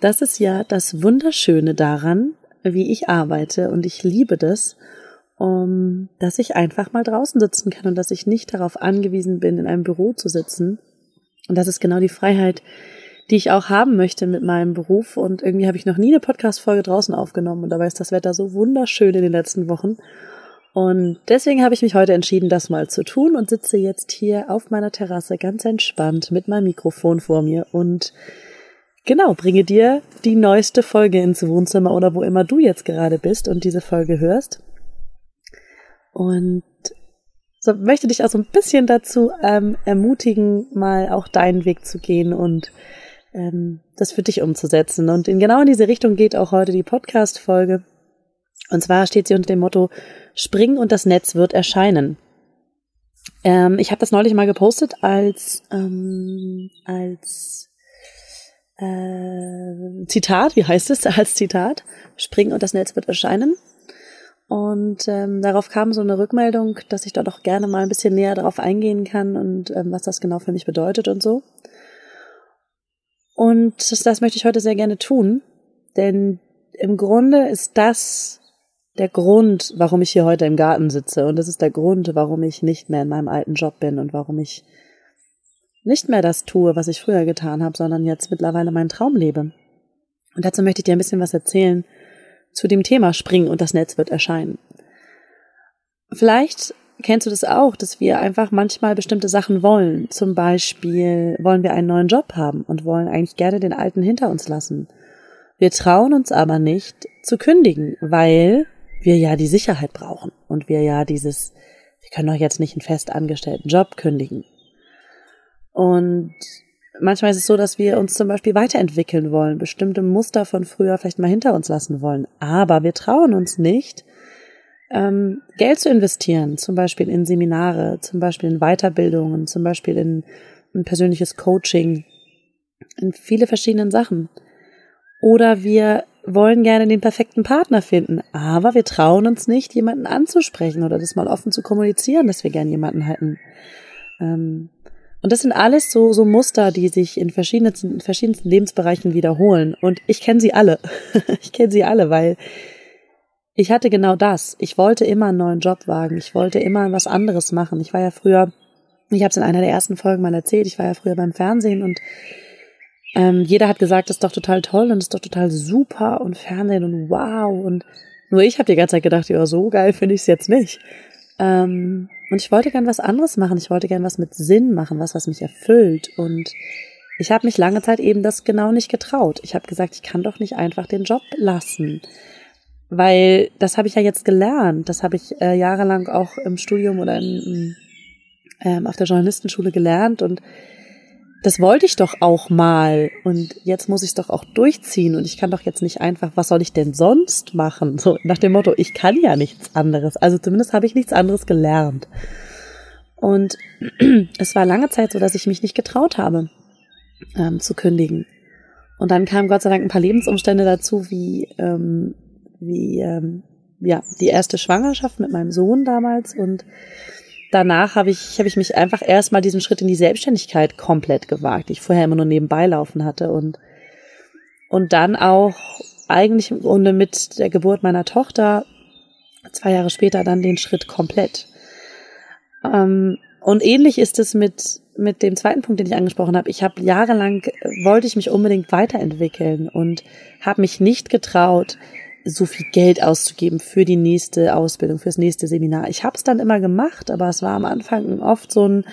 Das ist ja das Wunderschöne daran, wie ich arbeite und ich liebe das, um, dass ich einfach mal draußen sitzen kann und dass ich nicht darauf angewiesen bin, in einem Büro zu sitzen. Und das ist genau die Freiheit, die ich auch haben möchte mit meinem Beruf. Und irgendwie habe ich noch nie eine Podcast-Folge draußen aufgenommen und dabei ist das Wetter so wunderschön in den letzten Wochen. Und deswegen habe ich mich heute entschieden, das mal zu tun und sitze jetzt hier auf meiner Terrasse ganz entspannt mit meinem Mikrofon vor mir und genau, bringe dir die neueste Folge ins Wohnzimmer oder wo immer du jetzt gerade bist und diese Folge hörst. Und so möchte dich auch so ein bisschen dazu ähm, ermutigen, mal auch deinen Weg zu gehen und ähm, das für dich umzusetzen. Und in genau in diese Richtung geht auch heute die Podcast-Folge. Und zwar steht sie unter dem Motto Spring und das Netz wird erscheinen. Ähm, ich habe das neulich mal gepostet als ähm, als äh, Zitat, wie heißt es als Zitat? Spring und das Netz wird erscheinen. Und ähm, darauf kam so eine Rückmeldung, dass ich dort auch gerne mal ein bisschen näher darauf eingehen kann und ähm, was das genau für mich bedeutet und so. Und das, das möchte ich heute sehr gerne tun, denn im Grunde ist das der Grund, warum ich hier heute im Garten sitze. Und das ist der Grund, warum ich nicht mehr in meinem alten Job bin und warum ich nicht mehr das tue, was ich früher getan habe, sondern jetzt mittlerweile meinen Traum lebe. Und dazu möchte ich dir ein bisschen was erzählen zu dem Thema Springen und das Netz wird erscheinen. Vielleicht kennst du das auch, dass wir einfach manchmal bestimmte Sachen wollen. Zum Beispiel wollen wir einen neuen Job haben und wollen eigentlich gerne den alten hinter uns lassen. Wir trauen uns aber nicht zu kündigen, weil wir ja die Sicherheit brauchen und wir ja dieses, wir können doch jetzt nicht einen fest angestellten Job kündigen. Und manchmal ist es so, dass wir uns zum Beispiel weiterentwickeln wollen, bestimmte Muster von früher vielleicht mal hinter uns lassen wollen. Aber wir trauen uns nicht, ähm, Geld zu investieren, zum Beispiel in Seminare, zum Beispiel in Weiterbildungen, zum Beispiel in ein persönliches Coaching, in viele verschiedenen Sachen. Oder wir wollen gerne den perfekten Partner finden, aber wir trauen uns nicht, jemanden anzusprechen oder das mal offen zu kommunizieren, dass wir gerne jemanden hätten. Ähm, und das sind alles so, so Muster, die sich in verschiedensten, in verschiedensten Lebensbereichen wiederholen. Und ich kenne sie alle. ich kenne sie alle, weil ich hatte genau das. Ich wollte immer einen neuen Job wagen. Ich wollte immer was anderes machen. Ich war ja früher, ich habe es in einer der ersten Folgen mal erzählt, ich war ja früher beim Fernsehen und ähm, jeder hat gesagt, das ist doch total toll und das ist doch total super und Fernsehen und wow. Und nur ich habe die ganze Zeit gedacht, ja, so geil finde ich es jetzt nicht. Ähm, und ich wollte gern was anderes machen. Ich wollte gern was mit Sinn machen, was, was mich erfüllt. Und ich habe mich lange Zeit eben das genau nicht getraut. Ich habe gesagt, ich kann doch nicht einfach den Job lassen. Weil das habe ich ja jetzt gelernt. Das habe ich äh, jahrelang auch im Studium oder in, ähm, auf der Journalistenschule gelernt. Und das wollte ich doch auch mal und jetzt muss ich es doch auch durchziehen und ich kann doch jetzt nicht einfach, was soll ich denn sonst machen? So nach dem Motto, ich kann ja nichts anderes. Also zumindest habe ich nichts anderes gelernt. Und es war lange Zeit so, dass ich mich nicht getraut habe ähm, zu kündigen. Und dann kamen Gott sei Dank ein paar Lebensumstände dazu, wie ähm, wie ähm, ja die erste Schwangerschaft mit meinem Sohn damals und danach habe ich, habe ich mich einfach erstmal diesen Schritt in die Selbstständigkeit komplett gewagt, die ich vorher immer nur nebenbei laufen hatte und, und dann auch eigentlich im Grunde mit der Geburt meiner Tochter zwei Jahre später dann den Schritt komplett. Ähm, und ähnlich ist es mit, mit dem zweiten Punkt, den ich angesprochen habe. Ich habe jahrelang, wollte ich mich unbedingt weiterentwickeln und habe mich nicht getraut, so viel Geld auszugeben für die nächste Ausbildung, fürs nächste Seminar. Ich habe es dann immer gemacht, aber es war am Anfang oft so ein,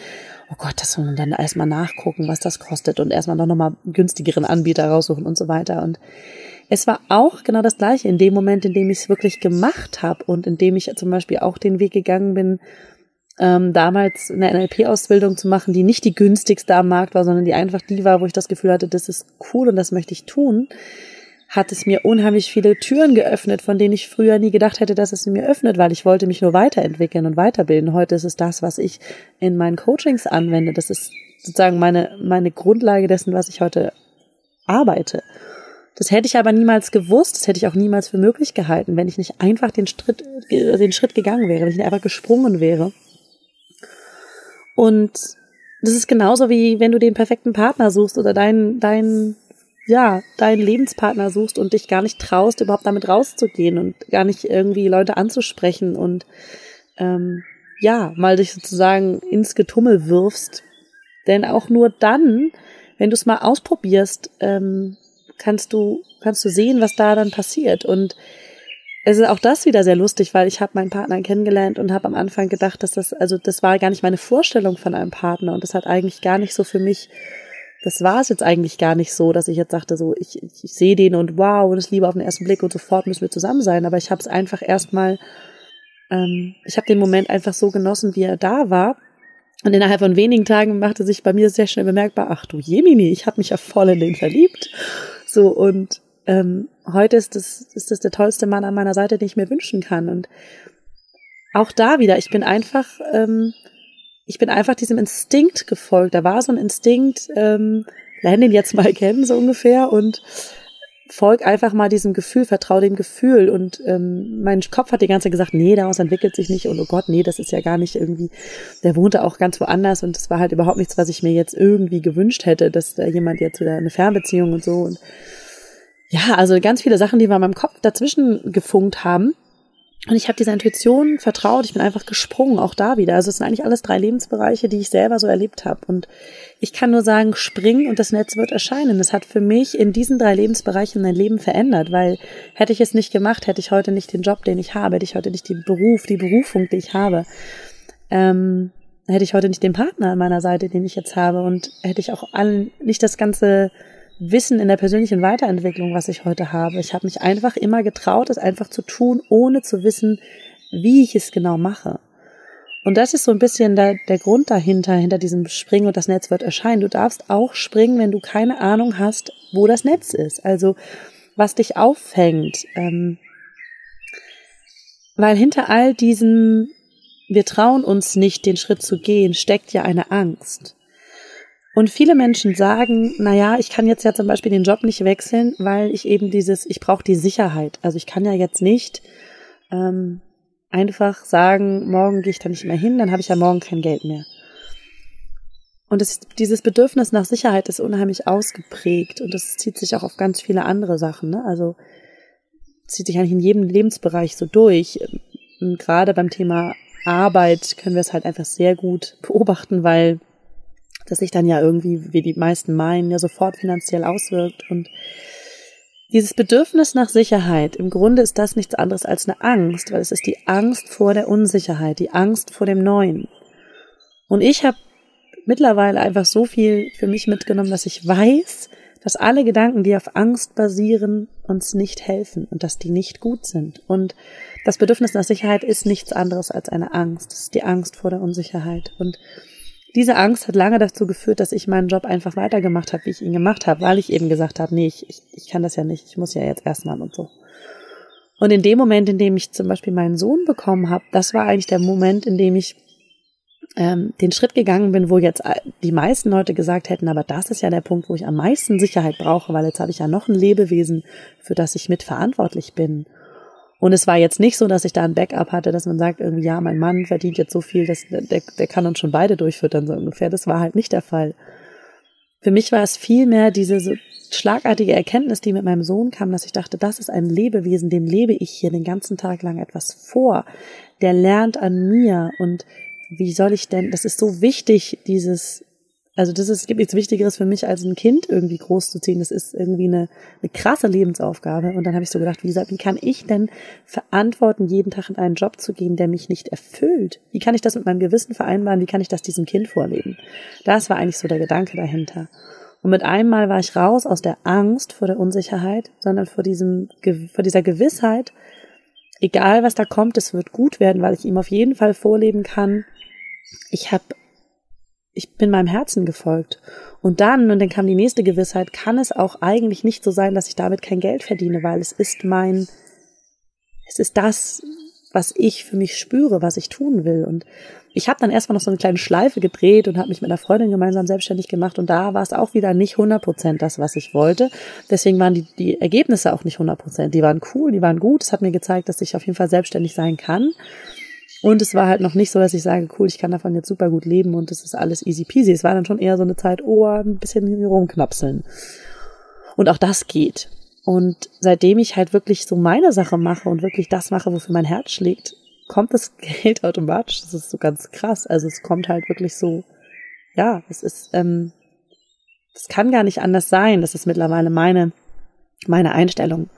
oh Gott, das soll man dann erstmal nachgucken, was das kostet und erstmal noch mal günstigeren Anbieter raussuchen und so weiter. Und es war auch genau das Gleiche in dem Moment, in dem ich es wirklich gemacht habe und in dem ich zum Beispiel auch den Weg gegangen bin, ähm, damals eine NLP-Ausbildung zu machen, die nicht die günstigste am Markt war, sondern die einfach die war, wo ich das Gefühl hatte, das ist cool und das möchte ich tun hat es mir unheimlich viele Türen geöffnet, von denen ich früher nie gedacht hätte, dass es mir öffnet, weil ich wollte mich nur weiterentwickeln und weiterbilden. Heute ist es das, was ich in meinen Coachings anwende. Das ist sozusagen meine, meine Grundlage dessen, was ich heute arbeite. Das hätte ich aber niemals gewusst, das hätte ich auch niemals für möglich gehalten, wenn ich nicht einfach den Schritt, den Schritt gegangen wäre, wenn ich nicht einfach gesprungen wäre. Und das ist genauso wie wenn du den perfekten Partner suchst oder deinen, deinen ja, deinen Lebenspartner suchst und dich gar nicht traust, überhaupt damit rauszugehen und gar nicht irgendwie Leute anzusprechen und ähm, ja, mal dich sozusagen ins Getummel wirfst. Denn auch nur dann, wenn du es mal ausprobierst, ähm, kannst du, kannst du sehen, was da dann passiert. Und es ist auch das wieder sehr lustig, weil ich habe meinen Partner kennengelernt und habe am Anfang gedacht, dass das, also das war gar nicht meine Vorstellung von einem Partner und das hat eigentlich gar nicht so für mich das war es jetzt eigentlich gar nicht so, dass ich jetzt sagte, so ich, ich, ich sehe den und wow, und es liebe auf den ersten Blick und sofort müssen wir zusammen sein. Aber ich habe es einfach erstmal, ähm, ich habe den Moment einfach so genossen, wie er da war. Und innerhalb von wenigen Tagen machte sich bei mir sehr schnell bemerkbar, ach du Jemini, ich habe mich ja voll in den verliebt. So und ähm, heute ist das, ist das der tollste Mann an meiner Seite, den ich mir wünschen kann. Und auch da wieder, ich bin einfach ähm, ich bin einfach diesem Instinkt gefolgt. Da war so ein Instinkt, ähm, lern den jetzt mal kennen, so ungefähr, und folg einfach mal diesem Gefühl, vertrau dem Gefühl. Und ähm, mein Kopf hat die ganze Zeit gesagt, nee, daraus entwickelt sich nicht und oh Gott, nee, das ist ja gar nicht irgendwie, der wohnte auch ganz woanders und das war halt überhaupt nichts, was ich mir jetzt irgendwie gewünscht hätte, dass da jemand jetzt wieder eine Fernbeziehung und so. Und ja, also ganz viele Sachen, die wir in meinem Kopf dazwischen gefunkt haben. Und ich habe dieser Intuition vertraut, ich bin einfach gesprungen, auch da wieder. Also es sind eigentlich alles drei Lebensbereiche, die ich selber so erlebt habe. Und ich kann nur sagen, spring und das Netz wird erscheinen. Es hat für mich in diesen drei Lebensbereichen mein Leben verändert, weil hätte ich es nicht gemacht, hätte ich heute nicht den Job, den ich habe, hätte ich heute nicht den Beruf, die Berufung, die ich habe. Ähm, hätte ich heute nicht den Partner an meiner Seite, den ich jetzt habe und hätte ich auch allen nicht das ganze Wissen in der persönlichen Weiterentwicklung, was ich heute habe. Ich habe mich einfach immer getraut, es einfach zu tun, ohne zu wissen, wie ich es genau mache. Und das ist so ein bisschen der, der Grund dahinter, hinter diesem Springen und das Netz wird erscheinen. Du darfst auch springen, wenn du keine Ahnung hast, wo das Netz ist. Also was dich auffängt. Ähm, weil hinter all diesem, wir trauen uns nicht, den Schritt zu gehen, steckt ja eine Angst. Und viele Menschen sagen, na ja, ich kann jetzt ja zum Beispiel den Job nicht wechseln, weil ich eben dieses, ich brauche die Sicherheit. Also ich kann ja jetzt nicht ähm, einfach sagen, morgen gehe ich da nicht mehr hin, dann habe ich ja morgen kein Geld mehr. Und das, dieses Bedürfnis nach Sicherheit ist unheimlich ausgeprägt und das zieht sich auch auf ganz viele andere Sachen. Ne? Also zieht sich eigentlich in jedem Lebensbereich so durch. Und gerade beim Thema Arbeit können wir es halt einfach sehr gut beobachten, weil das sich dann ja irgendwie, wie die meisten meinen, ja sofort finanziell auswirkt. Und dieses Bedürfnis nach Sicherheit, im Grunde ist das nichts anderes als eine Angst, weil es ist die Angst vor der Unsicherheit, die Angst vor dem Neuen. Und ich habe mittlerweile einfach so viel für mich mitgenommen, dass ich weiß, dass alle Gedanken, die auf Angst basieren, uns nicht helfen und dass die nicht gut sind. Und das Bedürfnis nach Sicherheit ist nichts anderes als eine Angst. Es ist die Angst vor der Unsicherheit. Und diese Angst hat lange dazu geführt, dass ich meinen Job einfach weitergemacht habe, wie ich ihn gemacht habe, weil ich eben gesagt habe, nee, ich, ich kann das ja nicht, ich muss ja jetzt erstmal und so. Und in dem Moment, in dem ich zum Beispiel meinen Sohn bekommen habe, das war eigentlich der Moment, in dem ich ähm, den Schritt gegangen bin, wo jetzt die meisten Leute gesagt hätten, aber das ist ja der Punkt, wo ich am meisten Sicherheit brauche, weil jetzt habe ich ja noch ein Lebewesen, für das ich mitverantwortlich bin. Und es war jetzt nicht so, dass ich da ein Backup hatte, dass man sagt, irgendwie, ja, mein Mann verdient jetzt so viel, dass der, der kann uns schon beide durchfüttern, so ungefähr. Das war halt nicht der Fall. Für mich war es vielmehr diese so schlagartige Erkenntnis, die mit meinem Sohn kam, dass ich dachte, das ist ein Lebewesen, dem lebe ich hier den ganzen Tag lang etwas vor. Der lernt an mir und wie soll ich denn, das ist so wichtig, dieses also das ist, es gibt nichts Wichtigeres für mich, als ein Kind irgendwie großzuziehen. Das ist irgendwie eine, eine krasse Lebensaufgabe. Und dann habe ich so gedacht, wie, gesagt, wie kann ich denn verantworten, jeden Tag in einen Job zu gehen, der mich nicht erfüllt? Wie kann ich das mit meinem Gewissen vereinbaren? Wie kann ich das diesem Kind vorleben? Das war eigentlich so der Gedanke dahinter. Und mit einmal war ich raus aus der Angst vor der Unsicherheit, sondern vor diesem, vor dieser Gewissheit, egal was da kommt, es wird gut werden, weil ich ihm auf jeden Fall vorleben kann, ich habe ich bin meinem Herzen gefolgt. Und dann, und dann kam die nächste Gewissheit, kann es auch eigentlich nicht so sein, dass ich damit kein Geld verdiene, weil es ist mein, es ist das, was ich für mich spüre, was ich tun will. Und ich habe dann erstmal noch so eine kleine Schleife gedreht und habe mich mit einer Freundin gemeinsam selbstständig gemacht. Und da war es auch wieder nicht 100 Prozent das, was ich wollte. Deswegen waren die, die Ergebnisse auch nicht 100 Prozent. Die waren cool, die waren gut. Es hat mir gezeigt, dass ich auf jeden Fall selbstständig sein kann. Und es war halt noch nicht so, dass ich sage, cool, ich kann davon jetzt super gut leben und es ist alles easy peasy. Es war dann schon eher so eine Zeit, oh, ein bisschen rumknapseln. Und auch das geht. Und seitdem ich halt wirklich so meine Sache mache und wirklich das mache, wofür mein Herz schlägt, kommt das Geld automatisch. Das ist so ganz krass. Also es kommt halt wirklich so, ja, es ist, ähm, es kann gar nicht anders sein. Das ist mittlerweile meine, meine Einstellung.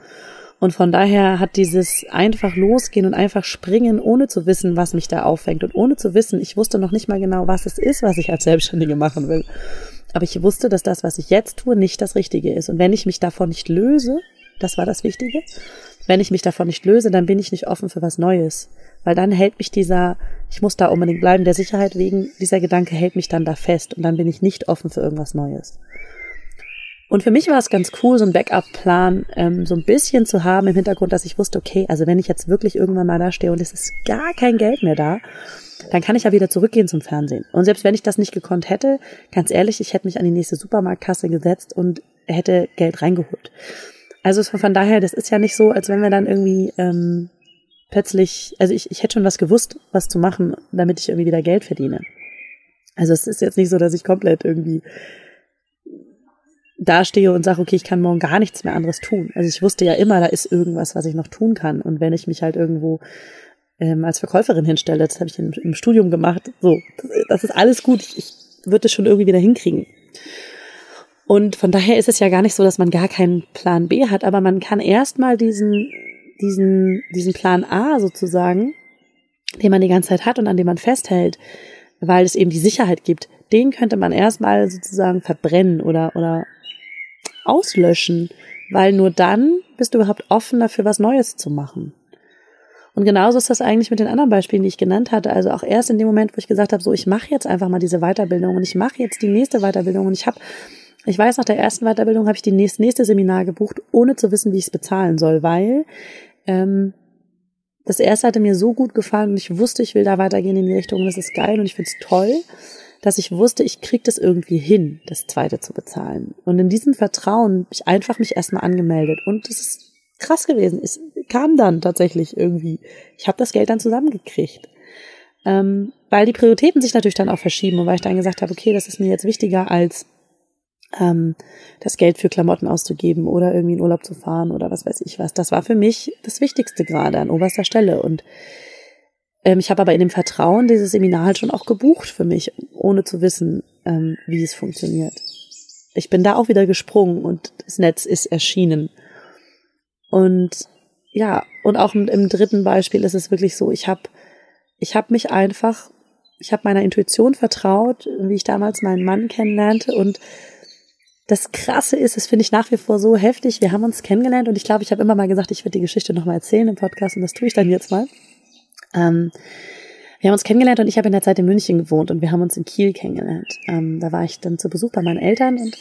Und von daher hat dieses einfach losgehen und einfach springen, ohne zu wissen, was mich da auffängt und ohne zu wissen, ich wusste noch nicht mal genau, was es ist, was ich als Selbstständige machen will. Aber ich wusste, dass das, was ich jetzt tue, nicht das Richtige ist. Und wenn ich mich davon nicht löse, das war das Wichtige, wenn ich mich davon nicht löse, dann bin ich nicht offen für was Neues. Weil dann hält mich dieser, ich muss da unbedingt bleiben, der Sicherheit wegen, dieser Gedanke hält mich dann da fest und dann bin ich nicht offen für irgendwas Neues. Und für mich war es ganz cool, so einen Backup-Plan ähm, so ein bisschen zu haben im Hintergrund, dass ich wusste, okay, also wenn ich jetzt wirklich irgendwann mal da stehe und es ist gar kein Geld mehr da, dann kann ich ja wieder zurückgehen zum Fernsehen. Und selbst wenn ich das nicht gekonnt hätte, ganz ehrlich, ich hätte mich an die nächste Supermarktkasse gesetzt und hätte Geld reingeholt. Also von daher, das ist ja nicht so, als wenn wir dann irgendwie ähm, plötzlich, also ich, ich hätte schon was gewusst, was zu machen, damit ich irgendwie wieder Geld verdiene. Also es ist jetzt nicht so, dass ich komplett irgendwie dastehe und sage, okay, ich kann morgen gar nichts mehr anderes tun. Also ich wusste ja immer, da ist irgendwas, was ich noch tun kann. Und wenn ich mich halt irgendwo ähm, als Verkäuferin hinstelle. Das habe ich im, im, Studium gemacht. So, das ist alles gut. Ich, ich würde das schon irgendwie wieder hinkriegen. Und von daher ist es ja gar nicht so, dass man gar keinen Plan B hat, aber man kann erstmal diesen, diesen, diesen Plan A sozusagen, den man die ganze Zeit hat und an dem man festhält, weil es eben die Sicherheit gibt, den könnte man erstmal sozusagen verbrennen oder, oder auslöschen, weil nur dann bist du überhaupt offen dafür, was Neues zu machen. Und genauso ist das eigentlich mit den anderen Beispielen, die ich genannt hatte. Also auch erst in dem Moment, wo ich gesagt habe, so ich mache jetzt einfach mal diese Weiterbildung und ich mache jetzt die nächste Weiterbildung und ich habe ich weiß, nach der ersten Weiterbildung habe ich die nächste, nächste Seminar gebucht, ohne zu wissen, wie ich es bezahlen soll, weil ähm, das erste hatte mir so gut gefallen und ich wusste, ich will da weitergehen in die Richtung, das ist geil und ich finde es toll, dass ich wusste, ich krieg das irgendwie hin, das zweite zu bezahlen. Und in diesem Vertrauen habe ich einfach mich erstmal angemeldet und das ist krass gewesen. Es kam dann tatsächlich irgendwie. Ich habe das Geld dann zusammengekriegt. Ähm, weil die Prioritäten sich natürlich dann auch verschieben und weil ich dann gesagt habe, okay, das ist mir jetzt wichtiger als ähm, das Geld für Klamotten auszugeben oder irgendwie in Urlaub zu fahren oder was weiß ich was. Das war für mich das Wichtigste gerade an oberster Stelle. Und ähm, ich habe aber in dem Vertrauen dieses Seminar halt schon auch gebucht für mich, ohne zu wissen, ähm, wie es funktioniert. Ich bin da auch wieder gesprungen und das Netz ist erschienen. Und ja, und auch im, dritten Beispiel ist es wirklich so, ich habe ich hab mich einfach, ich habe meiner Intuition vertraut, wie ich damals meinen Mann kennenlernte und das Krasse ist, das finde ich nach wie vor so heftig. Wir haben uns kennengelernt und ich glaube, ich habe immer mal gesagt, ich würde die Geschichte nochmal erzählen im Podcast und das tue ich dann jetzt mal. Ähm, wir haben uns kennengelernt und ich habe in der Zeit in München gewohnt und wir haben uns in Kiel kennengelernt. Ähm, da war ich dann zu Besuch bei meinen Eltern und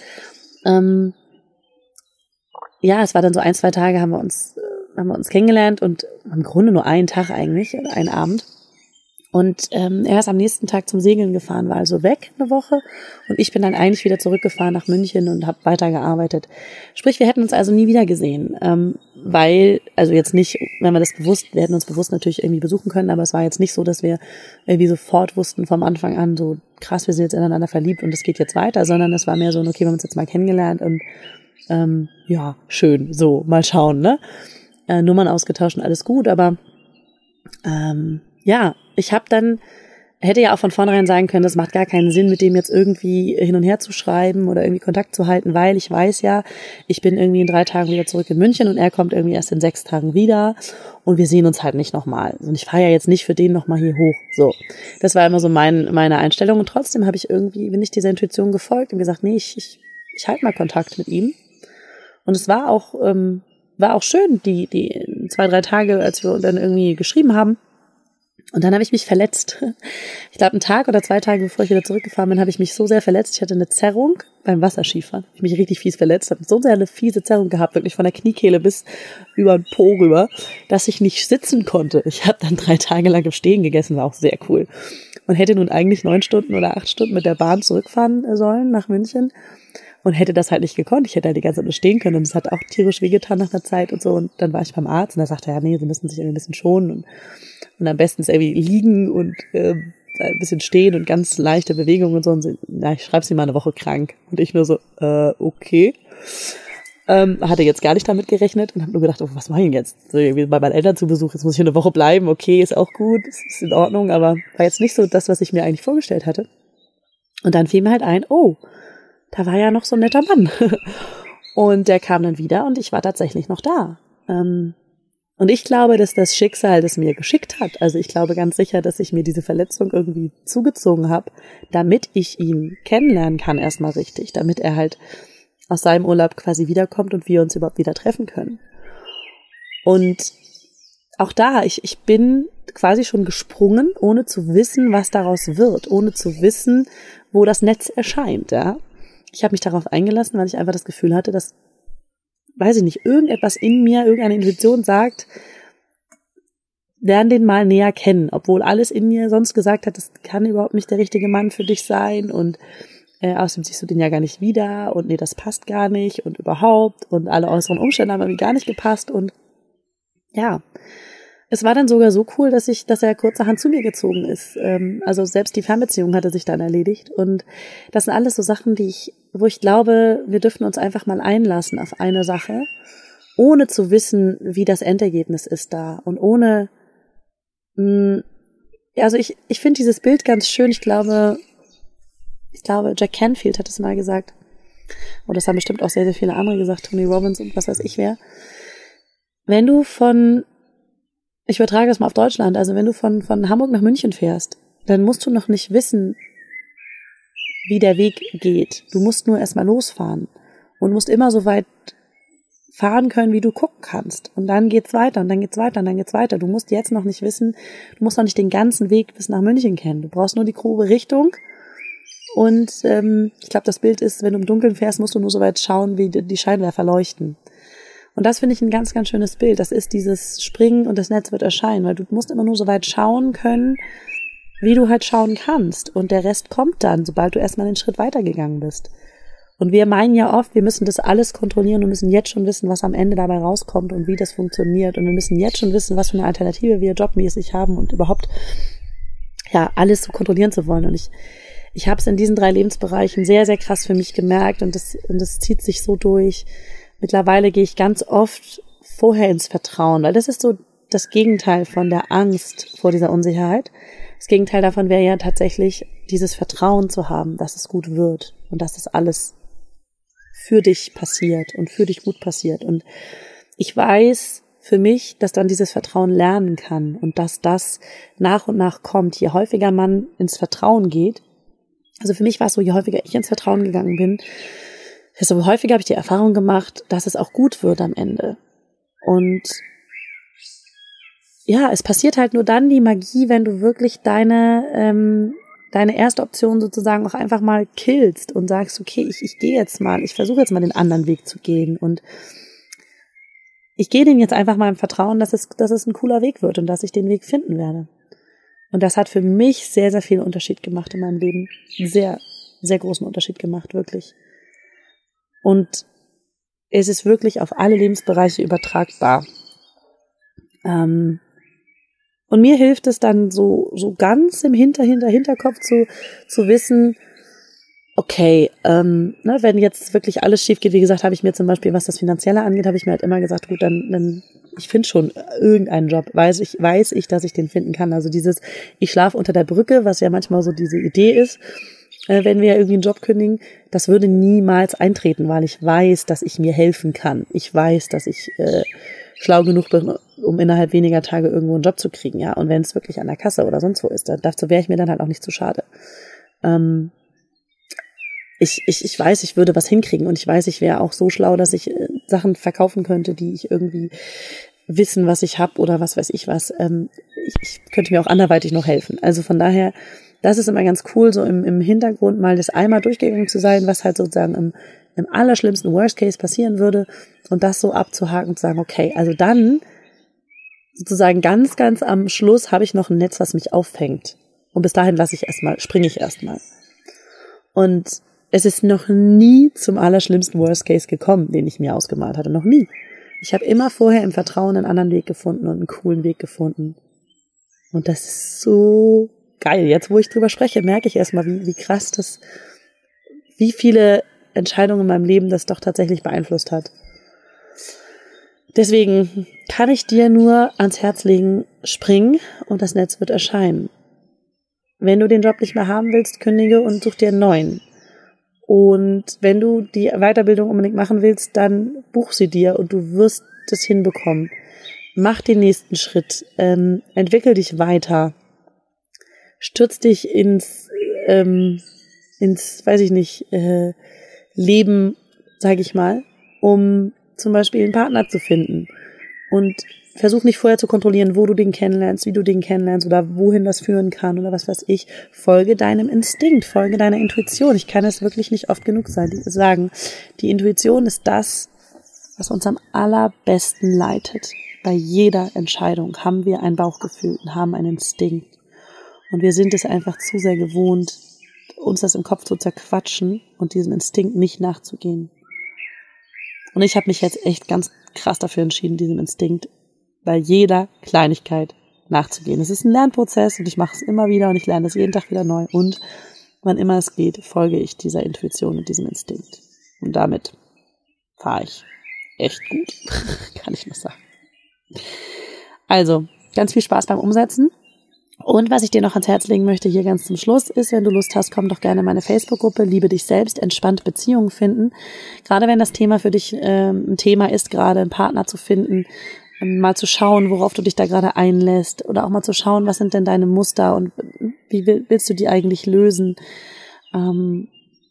ähm, ja, es war dann so ein, zwei Tage haben wir uns, äh, haben wir uns kennengelernt und im Grunde nur einen Tag eigentlich, einen Abend. Und ähm, er ist am nächsten Tag zum Segeln gefahren, war also weg eine Woche. Und ich bin dann eigentlich wieder zurückgefahren nach München und habe weitergearbeitet. Sprich, wir hätten uns also nie wieder gesehen. Ähm, weil, also jetzt nicht, wenn wir das bewusst, wir hätten uns bewusst natürlich irgendwie besuchen können, aber es war jetzt nicht so, dass wir irgendwie sofort wussten vom Anfang an, so krass, wir sind jetzt ineinander verliebt und es geht jetzt weiter, sondern es war mehr so, okay, wir haben uns jetzt mal kennengelernt und ähm, ja, schön, so, mal schauen, ne? Äh, Nummern ausgetauscht und alles gut, aber ähm, ja, ich habe dann, hätte ja auch von vornherein sagen können, das macht gar keinen Sinn, mit dem jetzt irgendwie hin und her zu schreiben oder irgendwie Kontakt zu halten, weil ich weiß ja, ich bin irgendwie in drei Tagen wieder zurück in München und er kommt irgendwie erst in sechs Tagen wieder und wir sehen uns halt nicht nochmal. Und ich fahre ja jetzt nicht für den nochmal hier hoch. So, das war immer so mein, meine Einstellung und trotzdem habe ich irgendwie, bin ich dieser Intuition gefolgt und gesagt, nee, ich, ich, ich halte mal Kontakt mit ihm und es war auch, ähm, war auch schön, die, die zwei, drei Tage, als wir dann irgendwie geschrieben haben. Und dann habe ich mich verletzt. Ich glaube, einen Tag oder zwei Tage, bevor ich wieder zurückgefahren bin, habe ich mich so sehr verletzt. Ich hatte eine Zerrung beim Wasserskifahren. Ich mich richtig fies verletzt, habe so sehr eine fiese Zerrung gehabt, wirklich von der Kniekehle bis über den Po rüber, dass ich nicht sitzen konnte. Ich habe dann drei Tage lang im Stehen gegessen, war auch sehr cool. Und hätte nun eigentlich neun Stunden oder acht Stunden mit der Bahn zurückfahren sollen nach München und hätte das halt nicht gekonnt. Ich hätte halt die ganze Zeit nur stehen können und es hat auch tierisch wehgetan nach einer Zeit und so. Und dann war ich beim Arzt und da sagte er, ja, nee, sie müssen sich irgendwie ein bisschen schonen und, und am besten irgendwie liegen und äh, ein bisschen stehen und ganz leichte Bewegungen und so. Und sie, na, ich schreibe sie mal eine Woche krank. Und ich nur so, äh, okay. Ähm, hatte jetzt gar nicht damit gerechnet und habe nur gedacht, oh, was mache ich denn jetzt? So, irgendwie bei meinen Eltern zu Besuch, jetzt muss ich eine Woche bleiben, okay, ist auch gut, ist in Ordnung, aber war jetzt nicht so das, was ich mir eigentlich vorgestellt hatte. Und dann fiel mir halt ein, oh, da war ja noch so ein netter Mann. Und der kam dann wieder und ich war tatsächlich noch da. Ähm, und ich glaube, dass das Schicksal das mir geschickt hat. Also ich glaube ganz sicher, dass ich mir diese Verletzung irgendwie zugezogen habe, damit ich ihn kennenlernen kann erstmal richtig, damit er halt aus seinem Urlaub quasi wiederkommt und wir uns überhaupt wieder treffen können. Und auch da, ich, ich bin quasi schon gesprungen, ohne zu wissen, was daraus wird, ohne zu wissen, wo das Netz erscheint, ja. Ich habe mich darauf eingelassen, weil ich einfach das Gefühl hatte, dass, weiß ich nicht, irgendetwas in mir, irgendeine Intuition sagt, lern den mal näher kennen, obwohl alles in mir sonst gesagt hat, das kann überhaupt nicht der richtige Mann für dich sein und äh, außerdem siehst du den ja gar nicht wieder und nee, das passt gar nicht und überhaupt und alle äußeren Umstände haben irgendwie gar nicht gepasst und ja, es war dann sogar so cool, dass ich, dass er kurzerhand zu mir gezogen ist. Ähm, also selbst die Fernbeziehung hatte sich dann erledigt. Und das sind alles so Sachen, die ich, wo ich glaube, wir dürfen uns einfach mal einlassen auf eine Sache, ohne zu wissen, wie das Endergebnis ist da und ohne, mh, mm, also ich, ich finde dieses Bild ganz schön. Ich glaube, ich glaube, Jack Canfield hat es mal gesagt. Und das haben bestimmt auch sehr, sehr viele andere gesagt, Tony Robbins und was weiß ich wer. Wenn du von ich übertrage das mal auf Deutschland. Also wenn du von, von Hamburg nach München fährst, dann musst du noch nicht wissen, wie der Weg geht. Du musst nur erstmal losfahren und musst immer so weit fahren können, wie du gucken kannst. Und dann geht's weiter und dann geht's weiter und dann geht's weiter. Du musst jetzt noch nicht wissen, du musst noch nicht den ganzen Weg bis nach München kennen. Du brauchst nur die grobe Richtung. Und ähm, ich glaube, das Bild ist, wenn du im Dunkeln fährst, musst du nur so weit schauen, wie die Scheinwerfer leuchten. Und das finde ich ein ganz, ganz schönes Bild. Das ist dieses Springen und das Netz wird erscheinen, weil du musst immer nur so weit schauen können, wie du halt schauen kannst. Und der Rest kommt dann, sobald du erstmal den Schritt weitergegangen bist. Und wir meinen ja oft, wir müssen das alles kontrollieren und müssen jetzt schon wissen, was am Ende dabei rauskommt und wie das funktioniert. Und wir müssen jetzt schon wissen, was für eine Alternative wir jobmäßig haben und überhaupt ja alles so kontrollieren zu wollen. Und ich, ich habe es in diesen drei Lebensbereichen sehr, sehr krass für mich gemerkt und das, und das zieht sich so durch, Mittlerweile gehe ich ganz oft vorher ins Vertrauen, weil das ist so das Gegenteil von der Angst vor dieser Unsicherheit. Das Gegenteil davon wäre ja tatsächlich dieses Vertrauen zu haben, dass es gut wird und dass es alles für dich passiert und für dich gut passiert. Und ich weiß für mich, dass man dieses Vertrauen lernen kann und dass das nach und nach kommt. Je häufiger man ins Vertrauen geht, also für mich war es so, je häufiger ich ins Vertrauen gegangen bin, desto häufiger habe ich die Erfahrung gemacht, dass es auch gut wird am Ende. Und ja, es passiert halt nur dann die Magie, wenn du wirklich deine, ähm, deine erste Option sozusagen auch einfach mal killst und sagst, okay, ich, ich gehe jetzt mal, ich versuche jetzt mal den anderen Weg zu gehen und ich gehe den jetzt einfach mal im Vertrauen, dass es, dass es ein cooler Weg wird und dass ich den Weg finden werde. Und das hat für mich sehr, sehr viel Unterschied gemacht in meinem Leben. Sehr, sehr großen Unterschied gemacht, wirklich. Und es ist wirklich auf alle Lebensbereiche übertragbar. Ähm, und mir hilft es dann so, so ganz im Hinter, Hinter, Hinterkopf zu, zu wissen, okay, ähm, ne, wenn jetzt wirklich alles schief geht, wie gesagt, habe ich mir zum Beispiel, was das Finanzielle angeht, habe ich mir halt immer gesagt, gut, dann, dann ich finde schon irgendeinen Job, weiß ich, weiß ich, dass ich den finden kann. Also dieses, ich schlafe unter der Brücke, was ja manchmal so diese Idee ist, wenn wir irgendwie einen Job kündigen, das würde niemals eintreten, weil ich weiß, dass ich mir helfen kann. Ich weiß, dass ich äh, schlau genug bin, um innerhalb weniger Tage irgendwo einen Job zu kriegen, ja. Und wenn es wirklich an der Kasse oder sonst wo ist, dann dazu wäre ich mir dann halt auch nicht zu schade. Ähm, ich, ich, ich weiß, ich würde was hinkriegen und ich weiß, ich wäre auch so schlau, dass ich äh, Sachen verkaufen könnte, die ich irgendwie wissen, was ich habe oder was weiß ich was. Ähm, ich, ich könnte mir auch anderweitig noch helfen. Also von daher, das ist immer ganz cool, so im, im Hintergrund mal das einmal durchgegangen zu sein, was halt sozusagen im, im allerschlimmsten Worst Case passieren würde und das so abzuhaken und zu sagen, okay, also dann sozusagen ganz, ganz am Schluss habe ich noch ein Netz, was mich auffängt. Und bis dahin lasse ich erstmal, springe ich erstmal. Und es ist noch nie zum allerschlimmsten Worst Case gekommen, den ich mir ausgemalt hatte. Noch nie. Ich habe immer vorher im Vertrauen einen anderen Weg gefunden und einen coolen Weg gefunden. Und das ist so geil. Jetzt, wo ich drüber spreche, merke ich erstmal, wie, wie krass das, wie viele Entscheidungen in meinem Leben das doch tatsächlich beeinflusst hat. Deswegen kann ich dir nur ans Herz legen, spring und das Netz wird erscheinen. Wenn du den Job nicht mehr haben willst, kündige und such dir einen neuen. Und wenn du die Weiterbildung unbedingt machen willst, dann buch sie dir und du wirst das hinbekommen. Mach den nächsten Schritt, ähm, entwickel dich weiter, stürz dich ins, ähm, ins, weiß ich nicht, äh, Leben, sage ich mal, um zum Beispiel einen Partner zu finden. Und versuch nicht vorher zu kontrollieren, wo du den kennenlernst, wie du den kennenlernst oder wohin das führen kann oder was weiß ich. Folge deinem Instinkt, folge deiner Intuition. Ich kann es wirklich nicht oft genug sagen. Die Intuition ist das, was uns am allerbesten leitet. Bei jeder Entscheidung haben wir ein Bauchgefühl und haben einen Instinkt. Und wir sind es einfach zu sehr gewohnt, uns das im Kopf zu zerquatschen und diesem Instinkt nicht nachzugehen. Und ich habe mich jetzt echt ganz krass dafür entschieden, diesem Instinkt bei jeder Kleinigkeit nachzugehen. Es ist ein Lernprozess und ich mache es immer wieder und ich lerne es jeden Tag wieder neu. Und wann immer es geht, folge ich dieser Intuition und diesem Instinkt. Und damit fahre ich echt gut, kann ich nur sagen. Also, ganz viel Spaß beim Umsetzen. Und was ich dir noch ans Herz legen möchte, hier ganz zum Schluss, ist, wenn du Lust hast, komm doch gerne in meine Facebook-Gruppe Liebe dich selbst, entspannt Beziehungen finden. Gerade wenn das Thema für dich äh, ein Thema ist, gerade einen Partner zu finden, ähm, mal zu schauen, worauf du dich da gerade einlässt oder auch mal zu schauen, was sind denn deine Muster und wie willst du die eigentlich lösen? Ähm,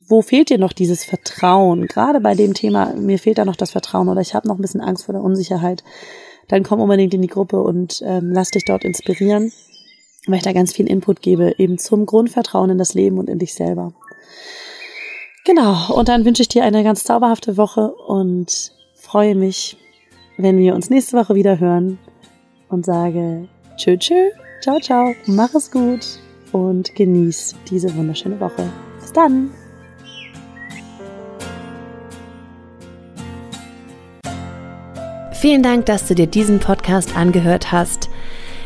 wo fehlt dir noch dieses Vertrauen? Gerade bei dem Thema, mir fehlt da noch das Vertrauen oder ich habe noch ein bisschen Angst vor der Unsicherheit. Dann komm unbedingt in die Gruppe und ähm, lass dich dort inspirieren weil ich da ganz viel Input gebe, eben zum Grundvertrauen in das Leben und in dich selber. Genau, und dann wünsche ich dir eine ganz zauberhafte Woche und freue mich, wenn wir uns nächste Woche wieder hören und sage tschö tschö, ciao ciao, mach es gut und genieß diese wunderschöne Woche. Bis dann! Vielen Dank, dass du dir diesen Podcast angehört hast.